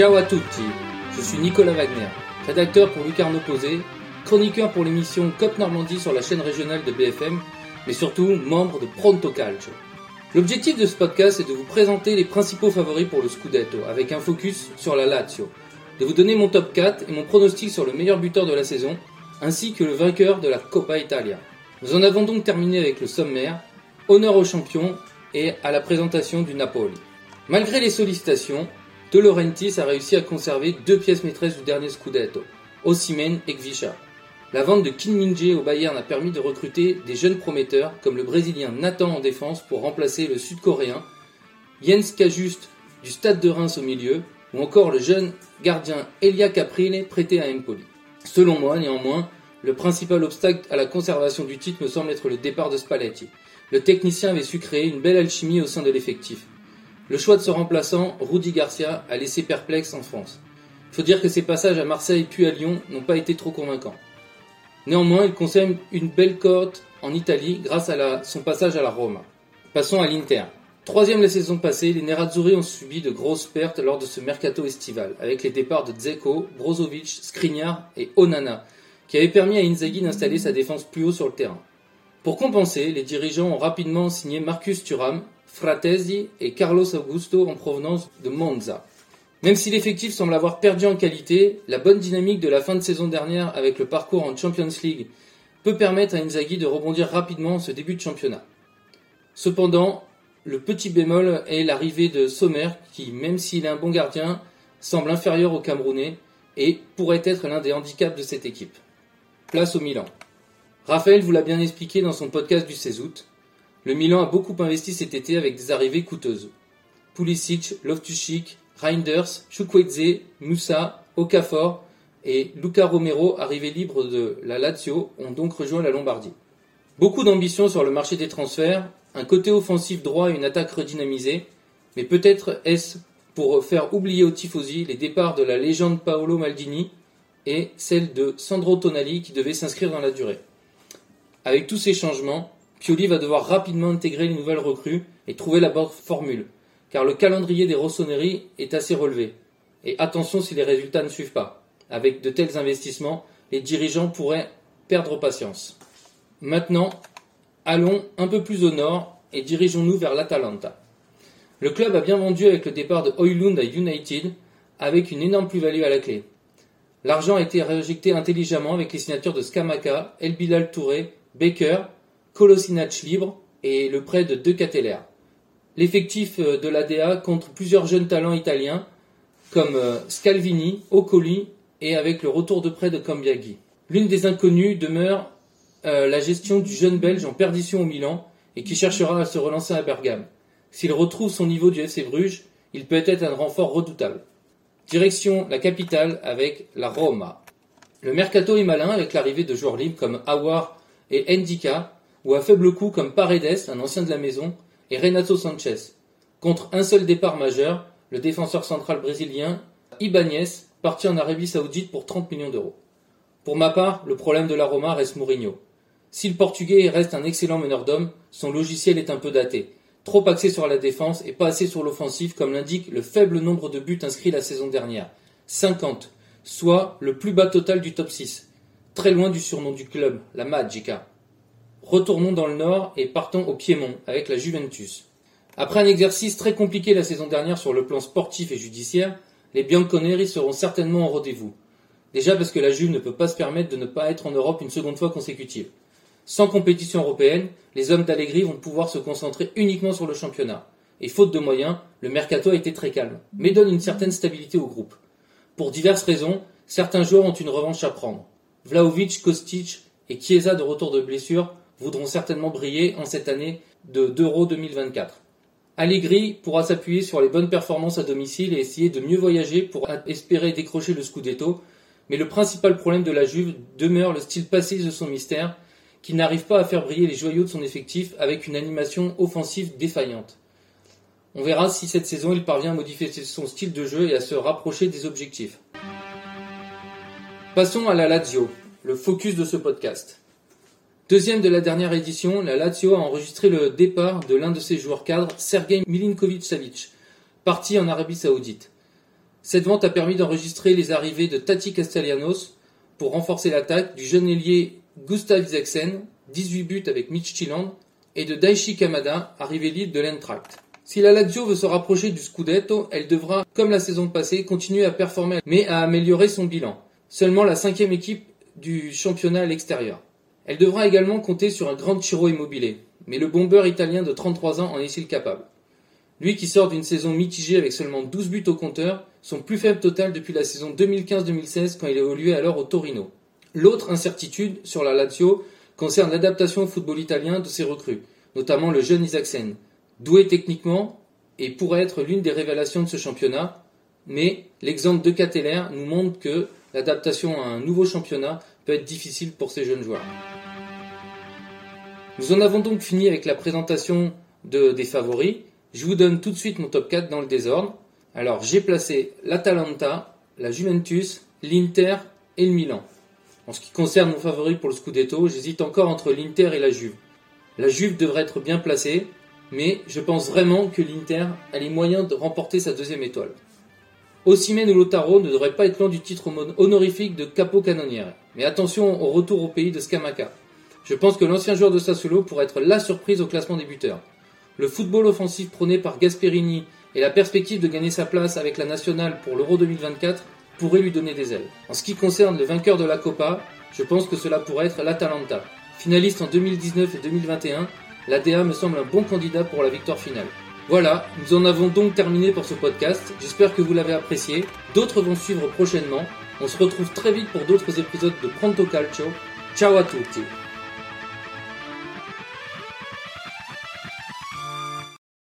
Ciao à tutti, je suis Nicolas Wagner, rédacteur pour Lucarne Opposé, chroniqueur pour l'émission Cop Normandie sur la chaîne régionale de BFM, mais surtout membre de Pronto Calcio. L'objectif de ce podcast est de vous présenter les principaux favoris pour le Scudetto, avec un focus sur la Lazio, de vous donner mon top 4 et mon pronostic sur le meilleur buteur de la saison, ainsi que le vainqueur de la Coppa Italia. Nous en avons donc terminé avec le sommaire, honneur aux champions et à la présentation du Napoli. Malgré les sollicitations, De Laurentiis a réussi à conserver deux pièces maîtresses du dernier Scudetto, Osimhen et Gvisha. La vente de Kim Min-jae au Bayern a permis de recruter des jeunes prometteurs comme le Brésilien Nathan en défense pour remplacer le Sud-Coréen, Jens Kajuste du Stade de Reims au milieu, ou encore le jeune gardien Elia Caprile prêté à Empoli. Selon moi, néanmoins, le principal obstacle à la conservation du titre me semble être le départ de Spalletti. Le technicien avait su créer une belle alchimie au sein de l'effectif. Le choix de ce remplaçant, Rudy Garcia, a laissé perplexe en France. Il faut dire que ses passages à Marseille puis à Lyon n'ont pas été trop convaincants. Néanmoins, il conserve une belle cote en Italie grâce à son passage à la Roma. Passons à l'Inter. Troisième la saison passée, les Nerazzurri ont subi de grosses pertes lors de ce mercato estival, avec les départs de Dzeko, Brozovic, Skriniar et Onana, qui avaient permis à Inzaghi d'installer sa défense plus haut sur le terrain. Pour compenser, les dirigeants ont rapidement signé Marcus Thuram, Fratesi et Carlos Augusto en provenance de Monza. Même si l'effectif semble avoir perdu en qualité, la bonne dynamique de la fin de saison dernière avec le parcours en Champions League peut permettre à Inzaghi de rebondir rapidement en ce début de championnat. Cependant, le petit bémol est l'arrivée de Sommer qui, même s'il est un bon gardien, semble inférieur au Camerounais et pourrait être l'un des handicaps de cette équipe. Place au Milan. Raphaël vous l'a bien expliqué dans son podcast du 16 août. Le Milan a beaucoup investi cet été avec des arrivées coûteuses. Pulisic, Loftus-Cheek, Reinders, Chukwueze, Moussa, Okafor et Luca Romero, arrivés libres de la Lazio, ont donc rejoint la Lombardie. Beaucoup d'ambition sur le marché des transferts, un côté offensif droit et une attaque redynamisée, mais peut-être est-ce pour faire oublier aux tifosi les départs de la légende Paolo Maldini et celle de Sandro Tonali qui devait s'inscrire dans la durée. Avec tous ces changements, Pioli va devoir rapidement intégrer les nouvelles recrues et trouver la bonne formule, car le calendrier des Rossoneri est assez relevé. Et attention si les résultats ne suivent pas. Avec de tels investissements, les dirigeants pourraient perdre patience. Maintenant, allons un peu plus au nord et dirigeons-nous vers l'Atalanta. Le club a bien vendu avec le départ de Oilund à United, avec une énorme plus-value à la clé. L'argent a été réinjecté intelligemment avec les signatures de Skamaka, El Bilal Touré, Baker Kolosinac libre et le prêt de deux Cateller. L'effectif euh, de l'ADA compte plusieurs jeunes talents italiens comme euh, Scalvini, Ocoli et avec le retour de prêt de Cambiaghi. L'une des inconnues demeure euh, la gestion du jeune Belge en perdition au Milan et qui cherchera à se relancer à Bergame. S'il retrouve son niveau du FC Bruges, il peut être un renfort redoutable. Direction la capitale avec la Roma. Le mercato est malin avec l'arrivée de joueurs libres comme Awar et Ndika ou à faible coût comme Paredes, un ancien de la maison, et Renato Sanchez. Contre un seul départ majeur, le défenseur central brésilien Ibanez, parti en Arabie Saoudite pour 30 millions d'euros. Pour ma part, le problème de la Roma reste Mourinho. Si le Portugais reste un excellent meneur d'hommes, son logiciel est un peu daté, trop axé sur la défense et pas assez sur l'offensive comme l'indique le faible nombre de buts inscrits la saison dernière. 50, soit le plus bas total du top 6. Très loin du surnom du club, la Magica. Retournons dans le nord et partons au Piémont avec la Juventus. Après un exercice très compliqué la saison dernière sur le plan sportif et judiciaire, les Bianconeri seront certainement au rendez-vous. Déjà parce que la Juve ne peut pas se permettre de ne pas être en Europe une seconde fois consécutive. Sans compétition européenne, les hommes d'Allegri vont pouvoir se concentrer uniquement sur le championnat. Et faute de moyens, le mercato a été très calme, mais donne une certaine stabilité au groupe. Pour diverses raisons, certains joueurs ont une revanche à prendre. Vlaovic, Kostic et Chiesa de retour de blessure voudront certainement briller en cette année d'Euro 2024. Allegri pourra s'appuyer sur les bonnes performances à domicile et essayer de mieux voyager pour espérer décrocher le Scudetto, mais le principal problème de la Juve demeure le style passé de son mystère, qui n'arrive pas à faire briller les joyaux de son effectif avec une animation offensive défaillante. On verra si cette saison il parvient à modifier son style de jeu et à se rapprocher des objectifs. Passons à la Lazio, le focus de ce podcast. Deuxième de la dernière édition, la Lazio a enregistré le départ de l'un de ses joueurs cadres, Sergei Milinkovic-Savic, parti en Arabie Saoudite. Cette vente a permis d'enregistrer les arrivées de Tati Castellanos pour renforcer l'attaque, du jeune ailier Gustav Isaksen, 18 buts avec Midtjylland, et de Daichi Kamada, arrivé libre de l'Eintracht. Si la Lazio veut se rapprocher du Scudetto, elle devra, comme la saison passée, continuer à performer, mais à améliorer son bilan. Seulement la cinquième équipe du championnat à l'extérieur. Elle devra également compter sur un grand Chiro Immobilier, mais le bomber italien de 33 ans en est-il capable? Lui qui sort d'une saison mitigée avec seulement 12 buts au compteur, son plus faible total depuis la saison 2015-2016 quand il évoluait alors au Torino. L'autre incertitude sur la Lazio concerne l'adaptation au football italien de ses recrues, notamment le jeune Isaacsen, doué techniquement et pourrait être l'une des révélations de ce championnat, mais l'exemple de Cateller nous montre que l'adaptation à un nouveau championnat peut être difficile pour ces jeunes joueurs. Nous en avons donc fini avec la présentation des favoris. Je vous donne tout de suite mon top 4 dans le désordre. Alors j'ai placé l'Atalanta, la Juventus, l'Inter et le Milan. En ce qui concerne mon favori pour le Scudetto, j'hésite encore entre l'Inter et la Juve. La Juve devrait être bien placée, mais je pense vraiment que l'Inter a les moyens de remporter sa deuxième étoile. Ossimène ou Lotaro ne devrait pas être loin du titre honorifique de capo canonnière. Mais attention au retour au pays de Scamaca. Je pense que l'ancien joueur de Sassuolo pourrait être la surprise au classement des buteurs. Le football offensif prôné par Gasperini et la perspective de gagner sa place avec la nationale pour l'Euro 2024 pourraient lui donner des ailes. En ce qui concerne le vainqueur de la Copa, je pense que cela pourrait être l'Atalanta. Finaliste en 2019 et 2021, l'ADA me semble un bon candidat pour la victoire finale. Voilà, nous en avons donc terminé pour ce podcast. J'espère que vous l'avez apprécié. D'autres vont suivre prochainement. On se retrouve très vite pour d'autres épisodes de Pronto Calcio. Ciao à tutti